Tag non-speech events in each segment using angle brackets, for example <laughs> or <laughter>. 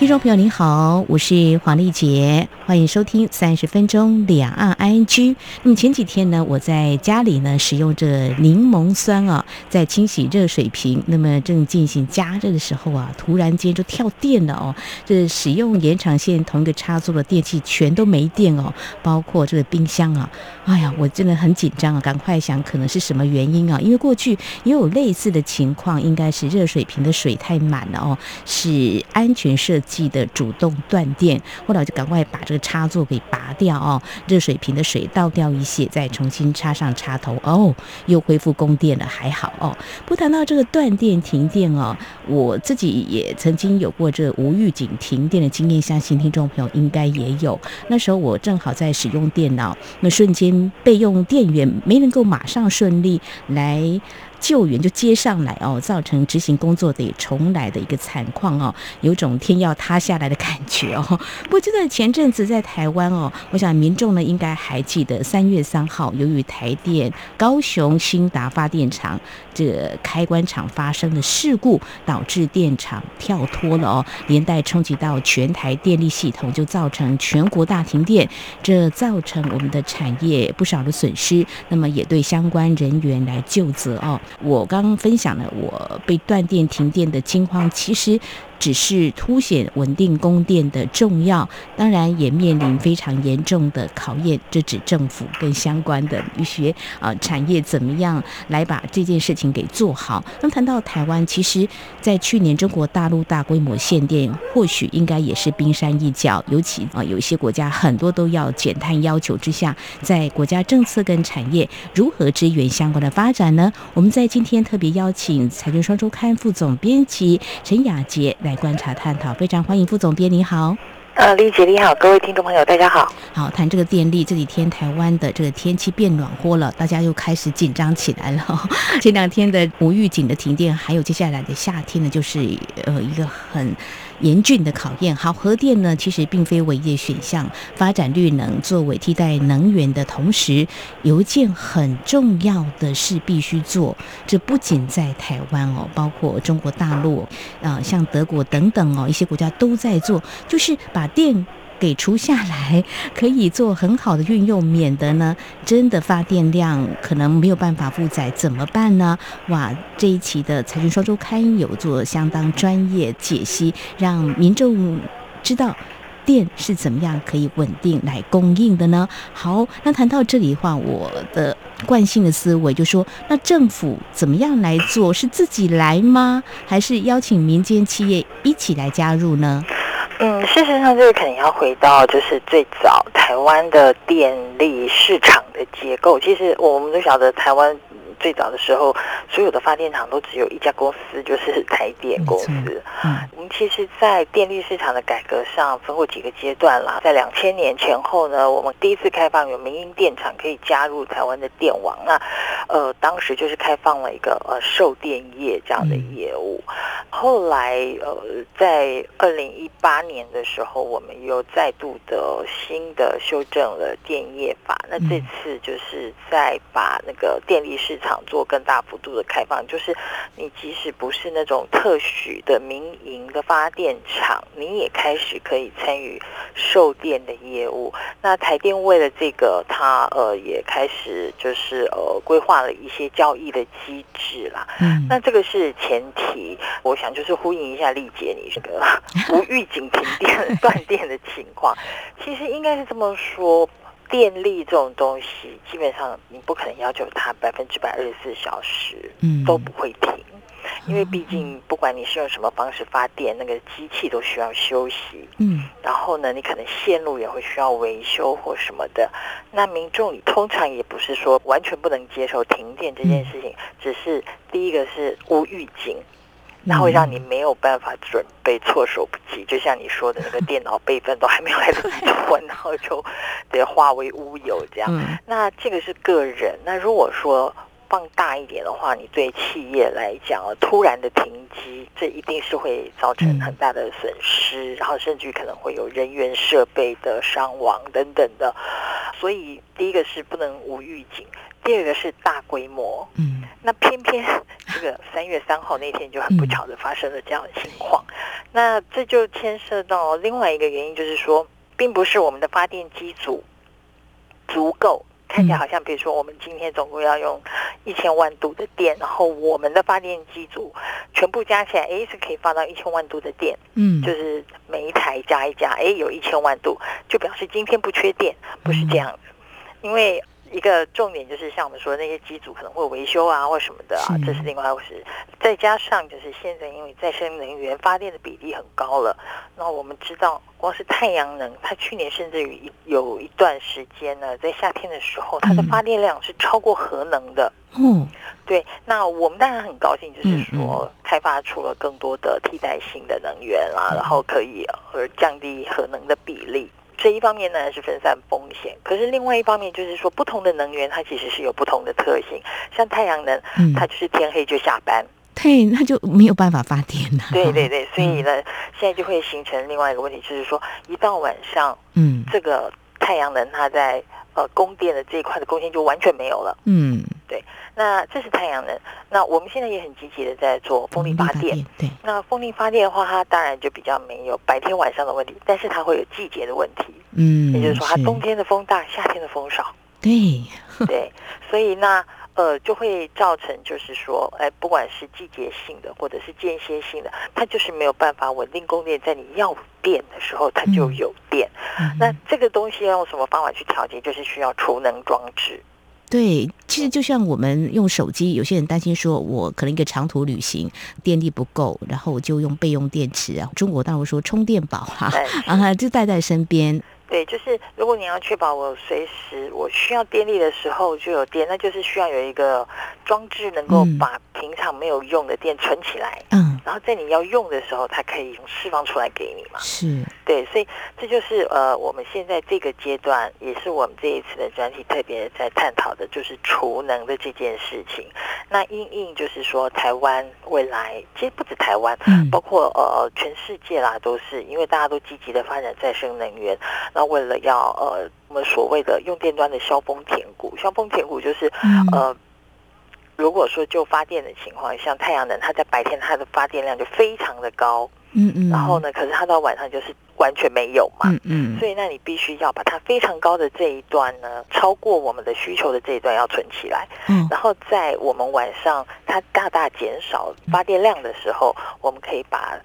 听众朋友您好，我是黄丽杰，欢迎收听三十分钟两岸 ING。那么前几天呢，我在家里呢使用这柠檬酸啊，在清洗热水瓶，那么正进行加热的时候啊，突然间就跳电了哦。这使用延长线同一个插座的电器全都没电哦，包括这个冰箱啊。哎呀，我真的很紧张啊，赶快想可能是什么原因啊？因为过去也有类似的情况，应该是热水瓶的水太满了哦，是安全设记得主动断电。后来我就赶快把这个插座给拔掉哦，热水瓶的水倒掉一些，再重新插上插头哦，又恢复供电了，还好哦。不谈到这个断电停电哦，我自己也曾经有过这无预警停电的经验，相信听众朋友应该也有。那时候我正好在使用电脑，那瞬间。备用电源没能够马上顺利来救援就接上来哦，造成执行工作得重来的一个惨况哦，有种天要塌下来的感觉哦。<laughs> 不过就在前阵子在台湾哦，我想民众呢应该还记得三月三号，由于台电高雄新达发电厂这开关厂发生的事故，导致电厂跳脱了哦，连带冲击到全台电力系统，就造成全国大停电，这造成我们的产业不少的损失，那么也对相关人员来就责哦。我刚刚分享了我被断电停电的惊慌，其实。只是凸显稳定供电的重要，当然也面临非常严重的考验。这指政府跟相关的一些啊产业怎么样来把这件事情给做好。那谈到台湾，其实，在去年中国大陆大规模限电，或许应该也是冰山一角。尤其啊，有一些国家很多都要减碳要求之下，在国家政策跟产业如何支援相关的发展呢？我们在今天特别邀请《财经双周刊》副总编辑陈雅杰来。来观察探讨，非常欢迎副总编，你好。呃，丽姐你好，各位听众朋友大家好。好，谈这个电力，这几天台湾的这个天气变暖和了，大家又开始紧张起来了。<laughs> 前两天的无预警的停电，还有接下来的夏天呢，就是呃一个很。严峻的考验。好，核电呢，其实并非唯一的选项。发展绿能作为替代能源的同时，有一件很重要的事必须做。这不仅在台湾哦，包括中国大陆啊，像德国等等哦，一些国家都在做，就是把电。给除下来，可以做很好的运用，免得呢真的发电量可能没有办法负载，怎么办呢？哇，这一期的财经双周刊有做相当专业解析，让民众知道电是怎么样可以稳定来供应的呢？好，那谈到这里的话，我的惯性的思维就说，那政府怎么样来做？是自己来吗？还是邀请民间企业一起来加入呢？嗯，事实上，就是肯定要回到就是最早台湾的电力市场的结构。其实我们都晓得台湾。最早的时候，所有的发电厂都只有一家公司，就是台电公司。嗯，我们其实，在电力市场的改革上分过几个阶段啦。在两千年前后呢，我们第一次开放有民营电厂可以加入台湾的电网。那呃，当时就是开放了一个呃售电业这样的业务。后来呃，在二零一八年的时候，我们又再度的新的修正了电业法。那这次就是在把那个电力市场。做更大幅度的开放，就是你即使不是那种特许的民营的发电厂，你也开始可以参与售电的业务。那台电为了这个，它呃也开始就是呃规划了一些交易的机制啦。嗯，那这个是前提，我想就是呼应一下丽姐你这个 <laughs> 无预警停电断电的情况，其实应该是这么说。电力这种东西，基本上你不可能要求它百分之百二十四小时都不会停，因为毕竟不管你是用什么方式发电，那个机器都需要休息。嗯，然后呢，你可能线路也会需要维修或什么的。那民众通常也不是说完全不能接受停电这件事情，只是第一个是无预警。那会让你没有办法准备，措手不及。就像你说的那个电脑备份都还没有来得及做，<laughs> 然后就得化为乌有这样。那这个是个人。那如果说放大一点的话，你对企业来讲，突然的停机，这一定是会造成很大的损失，然后甚至可能会有人员设备的伤亡等等的。所以第一个是不能无预警，第二个是大规模。嗯，那偏偏这个三月三号那天就很不巧的发生了这样的情况，那这就牵涉到另外一个原因，就是说，并不是我们的发电机组足够。看起来好像，比如说，我们今天总共要用一千万度的电，然后我们的发电机组全部加起来，哎，是可以发到一千万度的电。嗯，就是每一台加一加，哎，有一千万度，就表示今天不缺电，不是这样的。因为一个重点就是，像我们说那些机组可能会维修啊，或什么的啊，这是另外一回事。再加上就是现在，因为再生能源发电的比例很高了，那我们知道。光是太阳能，它去年甚至于一有一段时间呢，在夏天的时候，它的发电量是超过核能的。嗯，对。那我们当然很高兴，就是说开发出了更多的替代性的能源啊，然后可以而降低核能的比例。这一方面呢是分散风险，可是另外一方面就是说，不同的能源它其实是有不同的特性。像太阳能，它就是天黑就下班。对，那就没有办法发电了。对对对，所以呢，现在就会形成另外一个问题，就是说，一到晚上，嗯，这个太阳能它在呃供电的这一块的贡献就完全没有了。嗯，对。那这是太阳能。那我们现在也很积极的在做风力发电。对。那风力发电的话，它当然就比较没有白天晚上的问题，但是它会有季节的问题。嗯，也就是说，它冬天的风大，夏天的风少。对。对，所以那。呃，就会造成就是说，哎，不管是季节性的或者是间歇性的，它就是没有办法稳定供电，在你要电的时候，它就有电。那这个东西要用什么方法去调节？就是需要储能装置。对，其实就像我们用手机，有些人担心说，我可能一个长途旅行电力不够，然后我就用备用电池啊。中国大陆说充电宝哈，啊，就带在身边。对，就是如果你要确保我随时我需要电力的时候就有电，那就是需要有一个装置能够把平常没有用的电存起来，嗯，然后在你要用的时候，它可以释放出来给你嘛。是，对，所以这就是呃，我们现在这个阶段，也是我们这一次的专题特别在探讨的，就是储能的这件事情。那因应就是说，台湾未来其实不止台湾，包括呃全世界啦，都是因为大家都积极的发展再生能源。那为了要呃，我们所谓的用电端的削峰填谷，削峰填谷就是呃，如果说就发电的情况，像太阳能，它在白天它的发电量就非常的高，嗯嗯，然后呢，可是它到晚上就是完全没有嘛，嗯嗯，所以那你必须要把它非常高的这一段呢，超过我们的需求的这一段要存起来，嗯，然后在我们晚上它大大减少发电量的时候，我们可以把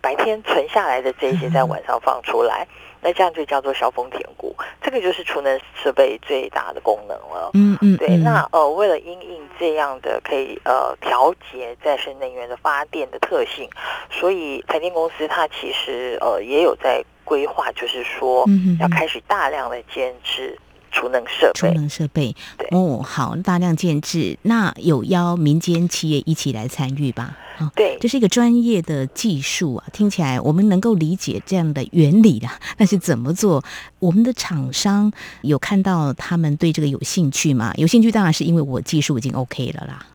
白天存下来的这些在晚上放出来。那这样就叫做消风填谷，这个就是储能设备最大的功能了。嗯嗯，对。那呃，为了因应这样的可以呃调节再生能源的发电的特性，所以台电公司它其实呃也有在规划，就是说要开始大量的建制。储能设备，储能设备，哦，好，大量建制，那有邀民间企业一起来参与吧？对，这是一个专业的技术啊，听起来我们能够理解这样的原理啦。<laughs> 但是怎么做？我们的厂商有看到他们对这个有兴趣吗？有兴趣当然是因为我技术已经 OK 了啦。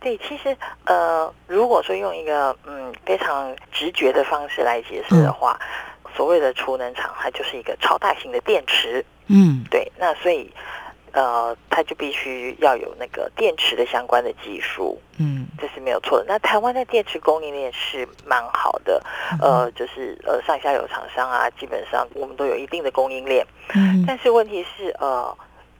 对，其实呃，如果说用一个嗯非常直觉的方式来解释的话，所谓的储能厂，它就是一个超大型的电池。嗯，对，那所以，呃，它就必须要有那个电池的相关的技术，嗯，这是没有错的。那台湾的电池供应链是蛮好的，呃，就是呃上下游厂商啊，基本上我们都有一定的供应链，嗯，但是问题是呃。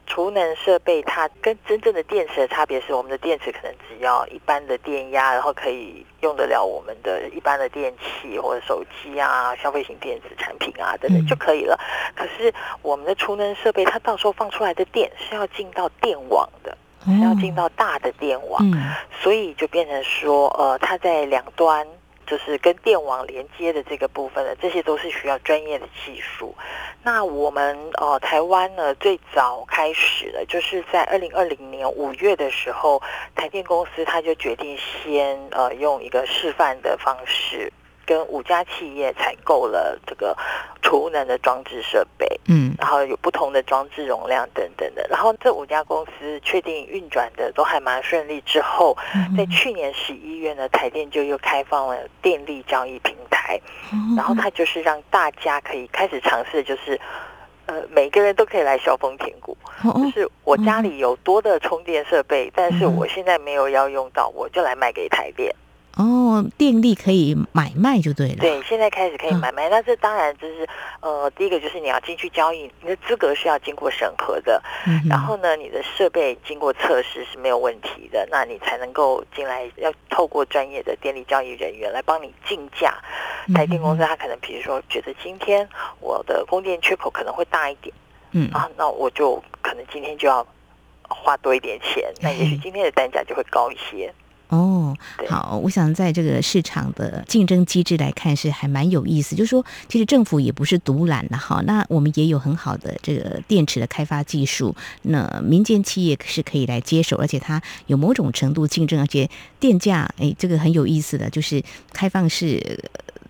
储能设备它跟真正的电池的差别是，我们的电池可能只要一般的电压，然后可以用得了我们的一般的电器或者手机啊、消费型电子产品啊等等就可以了。可是我们的储能设备，它到时候放出来的电是要进到电网的，是要进到大的电网，所以就变成说，呃，它在两端。就是跟电网连接的这个部分的，这些都是需要专业的技术。那我们呃台湾呢最早开始的，就是在二零二零年五月的时候，台电公司他就决定先呃用一个示范的方式，跟五家企业采购了这个储能的装置设备，嗯。然后有不同的装置容量等等的。然后这五家公司确定运转的都还蛮顺利之后，嗯。在去年十一月呢，台电就又开放了电力交易平台，哦。然后它就是让大家可以开始尝试，就是呃每个人都可以来削峰填谷，就是我家里有多的充电设备，但是嗯。我现在没有要用到，我就来卖给台电。哦，电力可以买卖就对了。对，现在开始可以嗯买卖。那这当然就是呃，第一个就是你要进去交易，你的资格是要经过审核的。嗯，然后呢，你的设备经过测试是没有问题的，那你才能够进来。要透过专业的电力交易人员来帮你竞价。嗯台电公司他可能比如说觉得今天我的供电缺口可能会大一点嗯啊，那我就可能今天就要花多一点钱，那也许嗯今天的单价就会高一些。哦，好，我想在这个市场的竞争机制来看是还蛮有意思，就是说，其实政府也不是独揽的哈，那我们也有很好的这个电池的开发技术，那民间企业是可以来接手，而且它有某种程度竞争，而且电价，哎，这个很有意思的，就是开放式。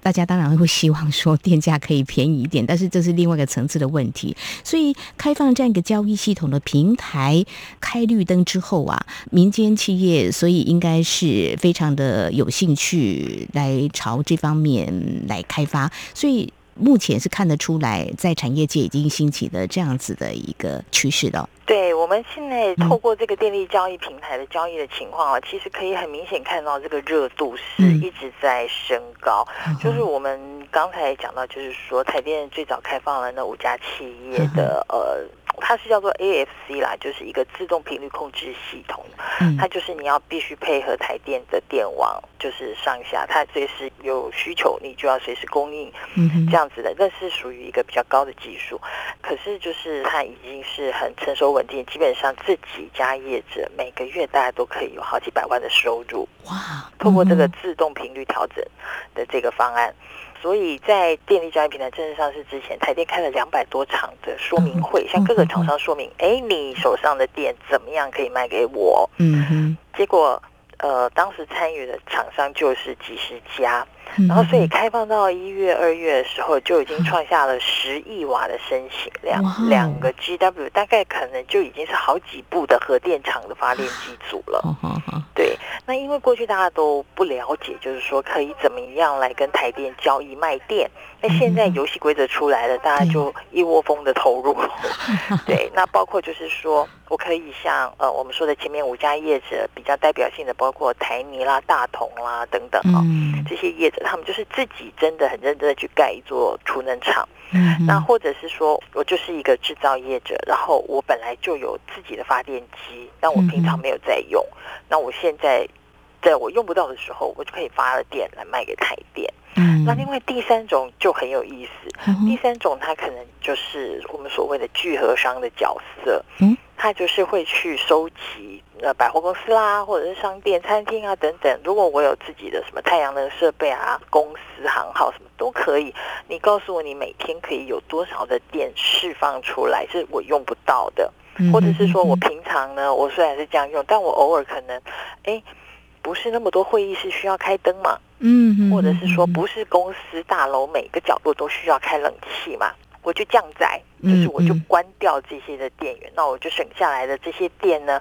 大家当然会希望说电价可以便宜一点，但是这是另外一个层次的问题。所以开放这样一个交易系统的平台，开绿灯之后啊，民间企业所以应该是非常的有兴趣来朝这方面来开发，所以目前是看得出来，在产业界已经兴起的这样子的一个趋势的。对，我们现在嗯透过这个电力交易平台的交易的情况啊，其实可以很明显看到这个热度是嗯一直在升高。就是我们刚才讲到，就是说台电最早开放了那五家企业的呃，它是叫做 AFC 啦，就是一个自动频率控制系统。嗯它就是你要必须配合台电的电网，就是上下，它随时有需求，你就要随时供应。嗯哼这样子的，那是属于一个比较高的技术。可是就是它已经是很成熟稳定，基本上自己家业者每个月大家都可以有好几百万的收入，哇，透过这个嗯自动频率调整的这个方案。所以在电力交易平台正式上市之前，台电开了两百多场的说明会，嗯向各个厂商说明，哎，你手上的电怎么样可以卖给我？嗯哼，结果，呃，当时参与的厂商就是几十家，嗯然后所以开放到一月、二月的时候，就已经创下了十亿瓦的申请量两个 GW 大概可能就已经是好几部的核电厂的发电机组了。对，那因为过去大家都不了解，就是说可以怎么样来跟台电交易卖电。那现在游戏规则出来了，大家就一窝蜂的投入。<laughs> 对，那包括就是说我可以像呃我们说的前面五家业者比较代表性的，包括台泥啦、大同啦等等啊、嗯这些业者，他们就是自己真的很认真的去盖一座储能厂。嗯，那或者是说我就是一个制造业者，然后我本来就有自己的发电机，但我平常没有在用，那我现在在我用不到的时候，我就可以发了电来卖给台电。嗯。那另外第三种就很有意思，嗯第三种它可能就是我们所谓的聚合商的角色，嗯，他就是会去收集呃百货公司啦，或者是商店、餐厅啊等等。如果我有自己的什么太阳能设备啊，公司行号什么都可以，你告诉我你每天可以有多少的电释放出来，是我用不到的，嗯或者是说我平常呢，我虽然是这样用，但我偶尔可能，哎。不是那么多会议室需要开灯嘛，嗯，或者是说嗯不是公司大楼每个角落都需要开冷气嘛？我就降载，就是我就关掉这些的电源，那我就省下来的这些电呢，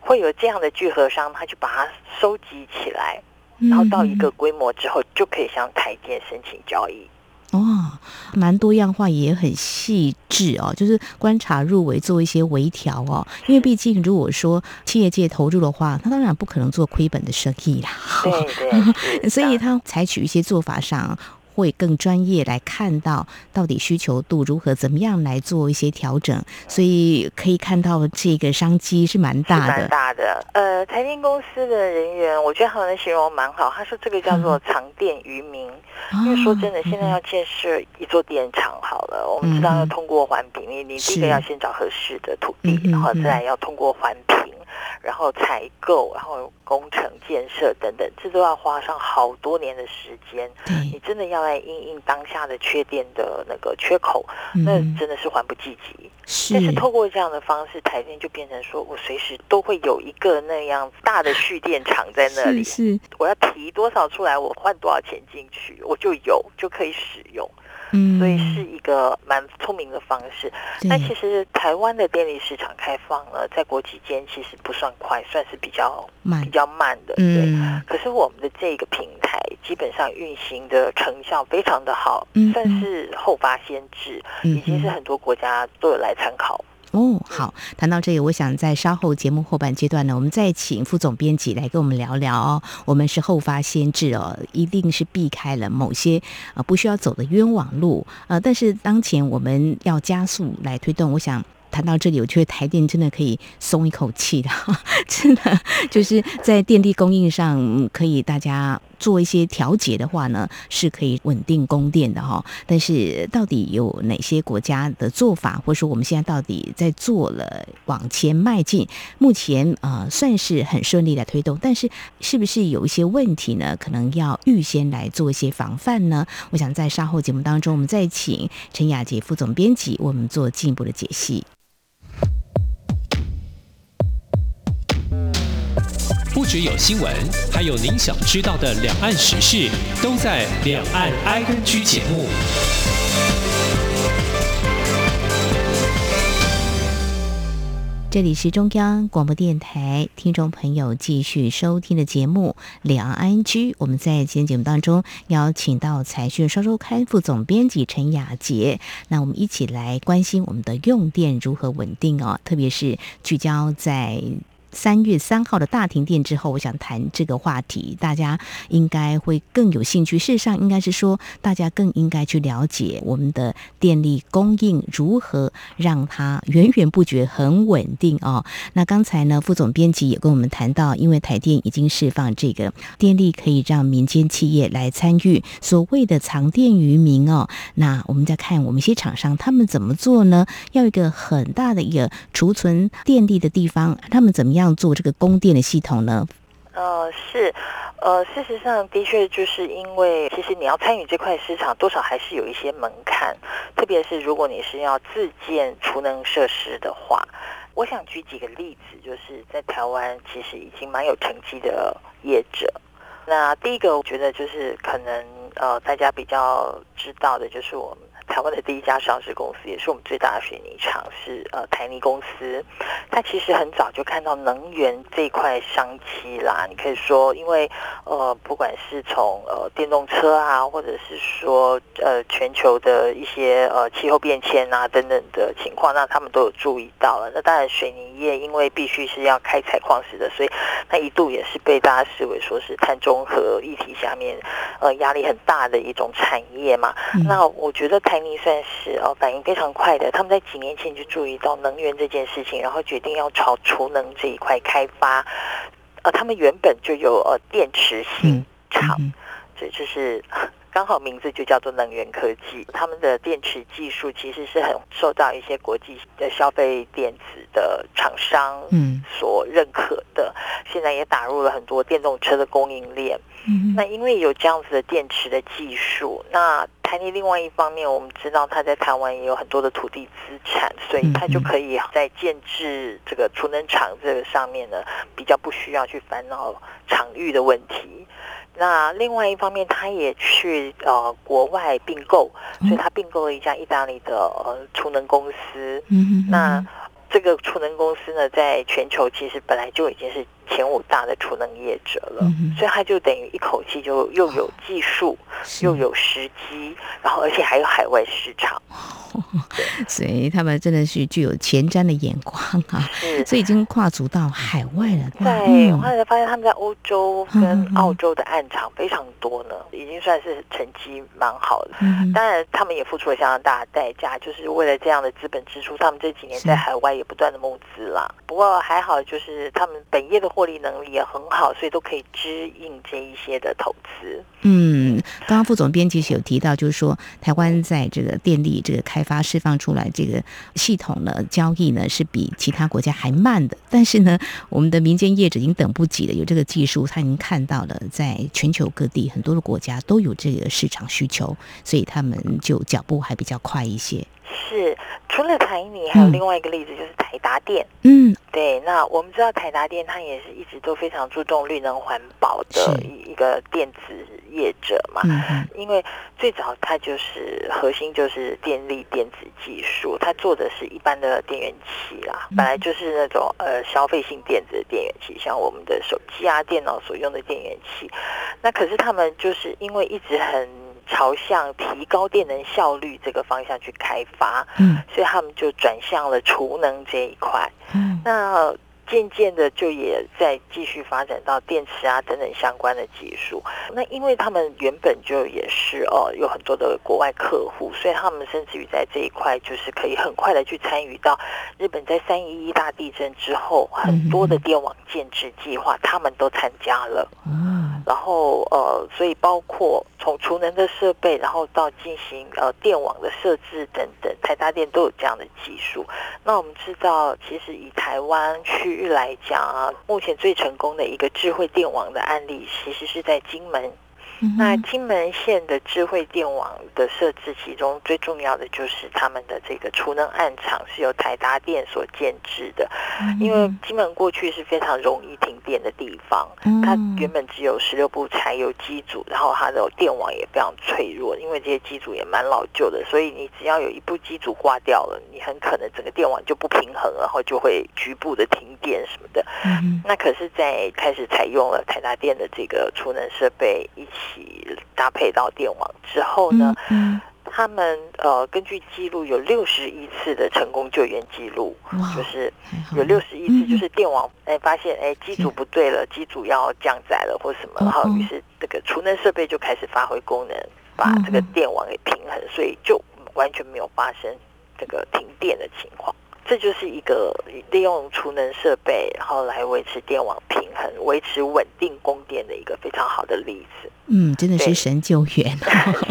会有这样的聚合商，他就把它收集起来，然后到一个规模之后，就可以向台电申请交易。哦，蛮多样化，也很细致哦，就是观察入围，做一些微调哦。因为毕竟如果说企业界投入的话，他当然不可能做亏本的生意啦。对对，<laughs> 所以他采取一些做法上。会更专业来看到到底需求度如何，怎么样来做一些调整，所以可以看到这个商机是蛮大的蛮的。大的。呃，台电公司的人员，我觉得他们的形容蛮好。他说这个叫做长电于民。因为说真的，哦现在要建设一座电厂，好了，我们知道要通过环评，你你第一个要先找合适的土地然后再来要通过环评，然后采购，然后工程建设等等，这都要花上好多年的时间。你真的要来应应当下的缺电的那个缺口，那真的是还不积极。但是透过这样的方式，台电就变成说我随时都会有一个那样大的蓄电场在那里，是我要提多少出来，我换多少钱进去，我就有就可以使用。嗯，所以是一个蛮聪明的方式。那其实台湾的电力市场开放了，在国际间其实不算快，算是比较慢、比较慢的。对。可是我们的这个平台基本上运行的成效非常的好，算是后发先至，已经是很多国家都有来参考。哦，好，谈到这里，我想在稍后节目后半阶段呢，我们再请副总编辑来跟我们聊聊哦。我们是后发先至哦，一定是避开了某些呃不需要走的冤枉路呃，但是当前我们要加速来推动，我想。谈到这里，我觉得台电真的可以松一口气的，<laughs> 真的就是在电力供应上可以大家做一些调节的话呢，是可以稳定供电的哈。但是到底有哪些国家的做法，或者说我们现在到底在做了往前迈进，目前呃算是很顺利的推动，但是是不是有一些问题呢？可能要预先来做一些防范呢？我想在稍后节目当中，我们再请陈雅杰副总编辑为我们做进一步的解析。不只有新闻，还有您想知道的两岸时事，都在《两岸 I N G》节目。这里是中央广播电台听众朋友继续收听的节目《两岸 I N G》。我们在今天节目当中邀请到财讯双周刊副总编辑陈雅杰，那我们一起来关心我们的用电如何稳定哦，特别是聚焦在。三月三号的大停电之后，我想谈这个话题，大家应该会更有兴趣。事实上，应该是说，大家更应该去了解我们的电力供应如何让它源源不绝、很稳定哦。那刚才呢，副总编辑也跟我们谈到，因为台电已经释放这个电力，可以让民间企业来参与所谓的藏电于民哦。那我们再看我们一些厂商，他们怎么做呢？要一个很大的一个储存电力的地方，他们怎么样？这样做这个供电的系统呢？呃，是，呃，事实上的确就是因为，其实你要参与这块市场，多少还是有一些门槛，特别是如果你是要自建储能设施的话，我想举几个例子，就是在台湾其实已经蛮有成绩的业者。那第一个，我觉得就是可能呃，大家比较知道的就是我们。台湾的第一家上市公司，也是我们最大的水泥厂，是呃台泥公司。它其实很早就看到能源这块商机啦。你可以说，因为呃，不管是从呃电动车啊，或者是说呃全球的一些呃气候变迁啊等等的情况，那他们都有注意到了。那当然，水泥业因为必须是要开采矿石的，所以那一度也是被大家视为说是碳中和议题下面呃压力很大的一种产业嘛。那我觉得台你算是哦，反应非常快的。他们在几年前就注意到能源这件事情，然后决定要朝储能这一块开发。呃，他们原本就有呃电池新厂，这就是刚好名字就叫做能源科技。他们的电池技术其实是很受到一些国际的消费电子的厂商嗯所认可的。现在也打入了很多电动车的供应链。嗯，那因为有这样子的电池的技术，那台泥另外一方面，我们知道它在台湾也有很多的土地资产，所以它就可以在建制这个储能厂这个上面呢，比较不需要去烦恼场域的问题。那另外一方面，他也去呃国外并购，所以他并购了一家意大利的呃储能公司。嗯，那这个储能公司呢，在全球其实本来就已经是。前五大的储能业者了，所以他就等于一口气就又有技术，又有时机，然后而且还有海外市场。<laughs> 所以他们真的是具有前瞻的眼光啊！所以已经跨足到海外了。对，我后来发现他们在欧洲跟澳洲的暗场非常多呢，已经算是成绩蛮好的。当然，他们也付出了相当大的代价，就是为了这样的资本支出，他们这几年在海外也不断的募资啦。不过还好，就是他们本业的。获利能力也很好，所以都可以支应这一些的投资。嗯，刚刚副总编辑有提到，就是说台湾在这个电力这个开发释放出来这个系统呢，交易呢是比其他国家还慢的。但是呢，我们的民间业者已经等不及了，有这个技术，他已经看到了，在全球各地很多的国家都有这个市场需求，所以他们就脚步还比较快一些。是，除了台泥，还有另外一个例子，就是台达电。嗯，对。那我们知道台达电，它也是一直都非常注重绿能环保的一一个电子业者嘛。嗯因为最早它就是核心就是电力电子技术，它做的是一般的电源器啦，本来就是那种呃消费性电子的电源器，像我们的手机啊、电脑所用的电源器。那可是他们就是因为一直很。朝向提高电能效率这个方向去开发，嗯，所以他们就转向了储能这一块。嗯，那渐渐的就也在继续发展到电池啊等等相关的技术。那因为他们原本就也是哦有很多的国外客户，所以他们甚至于在这一块就是可以很快的去参与到日本在三一一大地震之后很多的电网建制计划，他们都参加了。然后呃，所以包括从储能的设备，然后到进行呃电网的设置等等，台大电都有这样的技术。那我们知道，其实以台湾区域来讲啊，目前最成功的一个智慧电网的案例，其实是在金门。那金门县的智慧电网的设置，其中最重要的就是他们的这个储能暗场是由台达电所建制的。因为金门过去是非常容易停电的地方，它原本只有十六部柴油机组，然后它的电网也非常脆弱，因为这些机组也蛮老旧的，所以你只要有一部机组挂掉了，你很可能整个电网就不平衡，然后就会局部的停电什么的。那可是，在开始采用了台达电的这个储能设备一起搭配到电网之后呢，他们呃根据记录有六十一次的成功救援记录，就是有六十一次，就是电网哎发现哎机组不对了，机组要降载了或什么，然后于是这个储能设备就开始发挥功能，把这个电网给平衡，所以就完全没有发生这个停电的情况。这就是一个利用储能设备，然后来维持电网平很、维持稳定供电的一个非常好的例子。嗯，真的是神救援，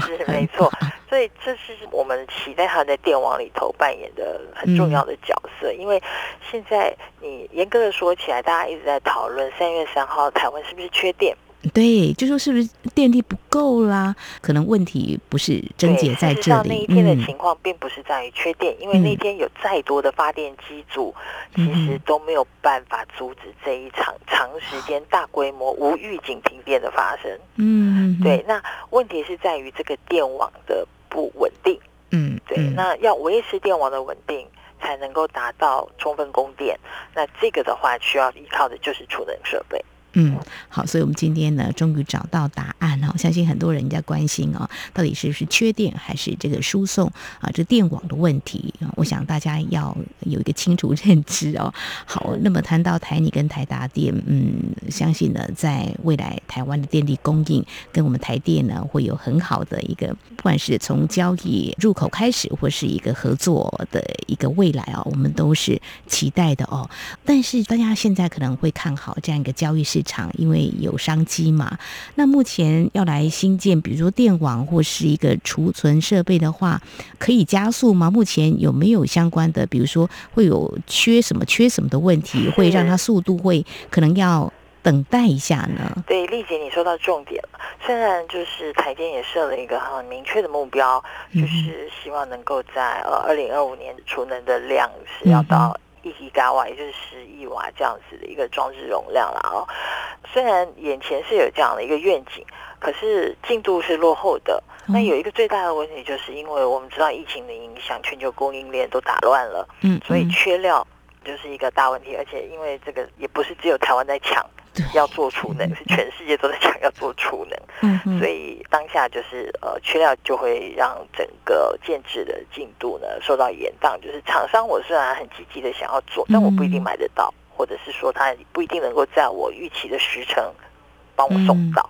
是没错。所以这是我们期待他在电网里头扮演的很重要的角色。因为现在你严格的说起来，大家一直在讨论三月三号台湾是不是缺电。对，就说是不是电力不够啦？可能问题不是症结在这里。那一天的情况并不是在于缺电，因为那天有再多的发电机组，其实都没有办法阻止这一场长时间、大规模、无预警停电的发生。嗯，对。那问题是在于这个电网的不稳定。嗯，对。那要维持电网的稳定，才能够达到充分供电。那这个的话，需要依靠的就是储能设备。嗯，好，所以我们今天呢，终于找到答案哦。相信很多人在关心哦，到底是不是缺电，还是这个输送啊，这电网的问题啊？我想大家要有一个清楚认知哦。好，那么谈到台泥跟台达电，嗯，相信呢，在未来台湾的电力供应跟我们台电呢，会有很好的一个，不管是从交易入口开始，或是一个合作的一个未来哦，我们都是期待的哦。但是大家现在可能会看好这样一个交易市场，因为有商机嘛。那目前要来新建，比如说电网或是一个储存设备的话，可以加速吗？目前有没有相关的，比如说会有缺什么、缺什么的问题，会让它速度会可能要等待一下呢？对，丽姐，你说到重点了。虽然就是台电也设了一个很明确的目标，就是希望能够在呃二零二五年储能的量是要到。一吉瓦，也就是十亿瓦这样子的一个装置容量了哦。虽然眼前是有这样的一个愿景，可是进度是落后的。那有一个最大的问题，就是因为我们知道疫情的影响，全球供应链都打乱了，嗯，所以缺料就是一个大问题。而且因为这个也不是只有台湾在抢。要做储能，是全世界都在讲要做储能，嗯，所以当下就是呃缺料就会让整个建制的进度呢受到延宕。就是厂商我虽然很积极的想要做，但我不一定买得到，或者是说他不一定能够在我预期的时程帮我送到。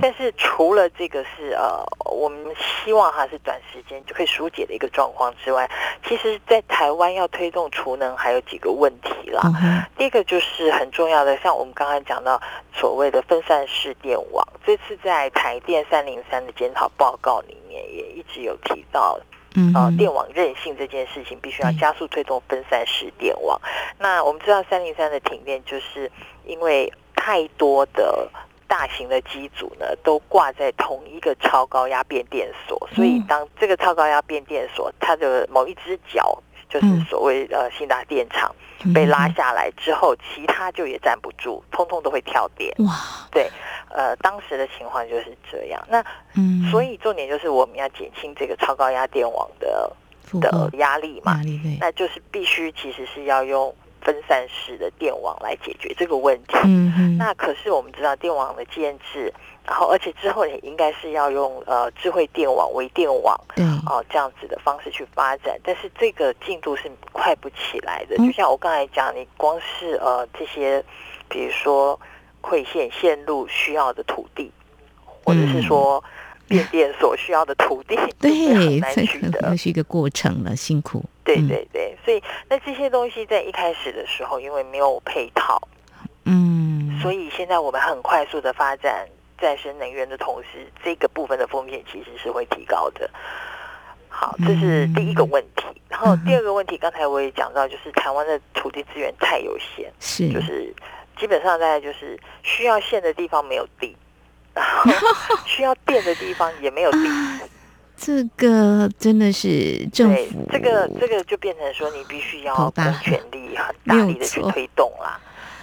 但是除了这个是呃，我们希望它是短时间就可以疏解的一个状况之外，其实，在台湾要推动储能还有几个问题啦。嗯第一个就是很重要的，像我们刚刚讲到所谓的分散式电网，这次在台电三零三的检讨报告里面也一直有提到，呃，嗯哼电网韧性这件事情必须要加速推动分散式电网。那我们知道三零三的停电，就是因为太多的大型的机组呢都挂在同一个超高压变电所，所以嗯。当这个超高压变电所它的某一只脚，就是嗯。所谓呃新达电厂被拉下来之后，其他就也站不住，通通都会跳电。哇，对，呃，当时的情况就是这样。那嗯，所以重点就是我们要减轻这个超高压电网的的压力嘛。压，力对，那就是必须其实是要用分散式的电网来解决这个问题。嗯哼，那可是我们知道电网的建制，然后而且之后也应该是要用呃智慧电网、微电网对，哦、这样子的方式去发展，但是这个进度是快不起来的。嗯。就像我刚才讲，你光是呃这些，比如说馈线线路需要的土地，或者是说变电所需要的土地，<laughs> 对，<laughs> 难这可能。是一个过程了，辛苦，对嗯。对对，所以那这些东西在一开始的时候，因为没有配套，嗯，所以现在我们很快速的发展再生能源的同时，这个部分的风险其实是会提高的。好，这是第一个问题。然后第二个问题，刚才我也讲到，就是台湾的土地资源太有限，是，就是基本上大概就是需要线的地方没有地，然后 <laughs> 需要电的地方也没有地。这个真的是政对府，这个这个就变成说，你必须要头大公权力很 <laughs> 大力的去推动啦。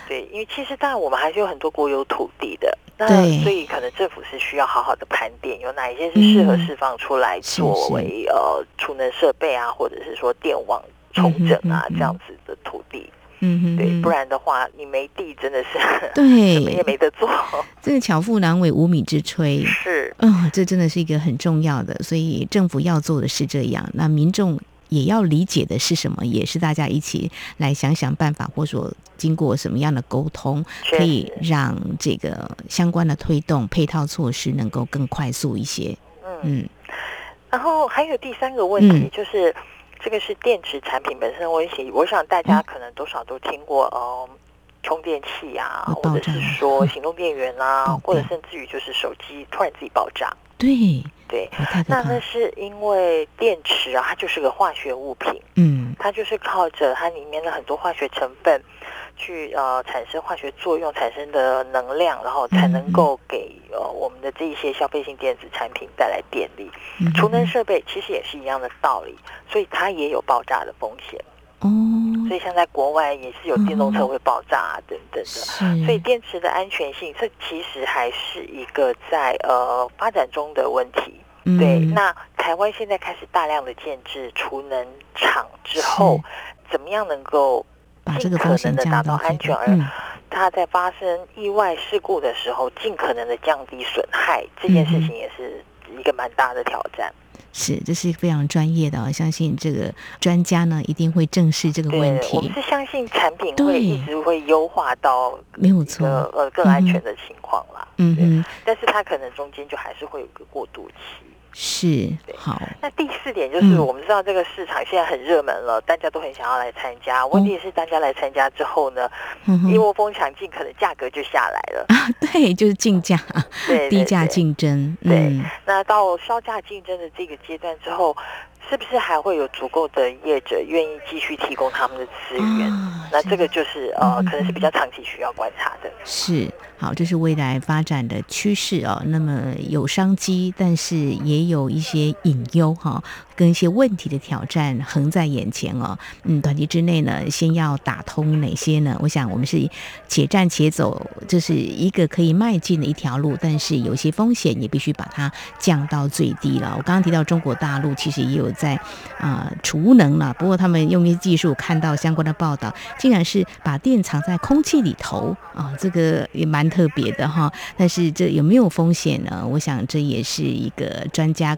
对，因为其实当然我们还是有很多国有土地的，那所以可能政府是需要好好的盘点，有哪一些是适合嗯释放出来是作是。为呃储能设备啊，或者是说电网重整啊、这样子的土地。嗯哼对，不然的话你没地真的是对 <laughs> 什么也没得做。这个巧妇难为无米之炊。是，嗯，这真的是一个很重要的，所以政府要做的是这样，那民众也要理解的是什么，也是大家一起来想想办法，或者说经过什么样的沟通，可以让这个相关的推动配套措施能够更快速一些。嗯。嗯，然后还有第三个问题、嗯就是，这个是电池产品本身的问题。我想大家可能多少都听过，呃，充电器啊，或者是说行动电源啦、嗯或者甚至于就是手机突然自己爆炸。对，对，那。那是因为电池啊，它就是个化学物品，嗯，它就是靠着它里面的很多化学成分去呃产生化学作用产生的能量，然后才嗯能够给呃我们的这一些消费性电子产品带来电力。嗯储能设备其实也是一样的道理，所以它也有爆炸的风险。哦，所以像在国外也是有电动车会爆炸啊等等的。所以电池的安全性，这其实还是一个在呃发展中的问题。嗯对，那台湾现在开始大量的建制储能厂之后，怎么样能够把这个风险能的达到降到最低安全，而嗯它在发生意外事故的时候，尽可能的降低损害，这件事情也是一个蛮大的挑战。是，这是非常专业的啊，相信这个专家呢一定会正视这个问题，我们，是相信产品会一直会优化到没有错。呃更安全的情况啦。嗯嗯，但是它可能中间就还是会有一个过渡期。是好，那第四点就是，嗯。我们知道这个市场现在很热门了，大家都很想要来参加。问题是，大家来参加之后呢，一窝蜂抢进，可能价格就下来了。啊，对，就是竞价，对，低价竞争，对嗯，那到稍价竞争的这个阶段之后，是不是还会有足够的业者愿意继续提供他们的资源？啊那这个就是呃，嗯可能是比较长期需要观察的。是好，这是未来发展的趋势哦。那么有商机，但是也有一些隐忧哈、跟一些问题的挑战横在眼前哦。嗯，短期之内呢，先要打通哪些呢？我想我们是且战且走，这是一个可以迈进的一条路，但是有些风险也必须把它降到最低了。我刚刚提到中国大陆其实也有在啊、储能了，不过他们用一些技术看到相关的报道，竟然是把电藏在空气里头啊，这个也蛮特别的哈。但是这有没有风险呢？我想这也是一个专家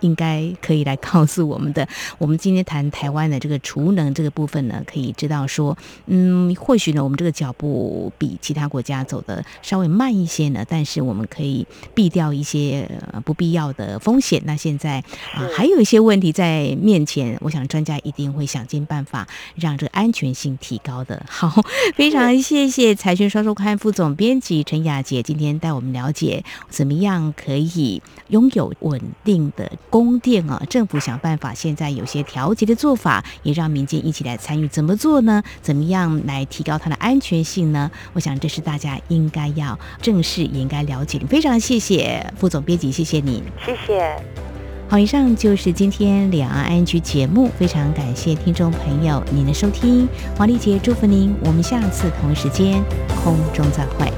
应该可以来告诉我们的。<laughs> 我们今天谈台湾的这个储能这个部分呢，可以知道说，嗯，或许呢，我们这个脚步比其他国家走的稍微慢一些呢，但是我们可以避掉一些不必要的风险。那现在 <laughs> 啊，还有一些问题在面前，我想专家一定会想尽办法让这个安全性提高的。好，<laughs> 非常谢谢财讯双周刊副总编辑陈雅杰今天带我们了解怎么样可以拥有稳定的。供电啊，政府想办法，现在有些调节的做法，也让民间一起来参与。怎么做呢？怎么样来提高它的安全性呢？我想这是大家应该要正视，也应该了解的。非常谢谢副总编辑，谢谢你，谢谢。好，以上就是今天两岸安居节目，非常感谢听众朋友您的收听，黄丽杰祝福您，我们下次同一时间空中再会。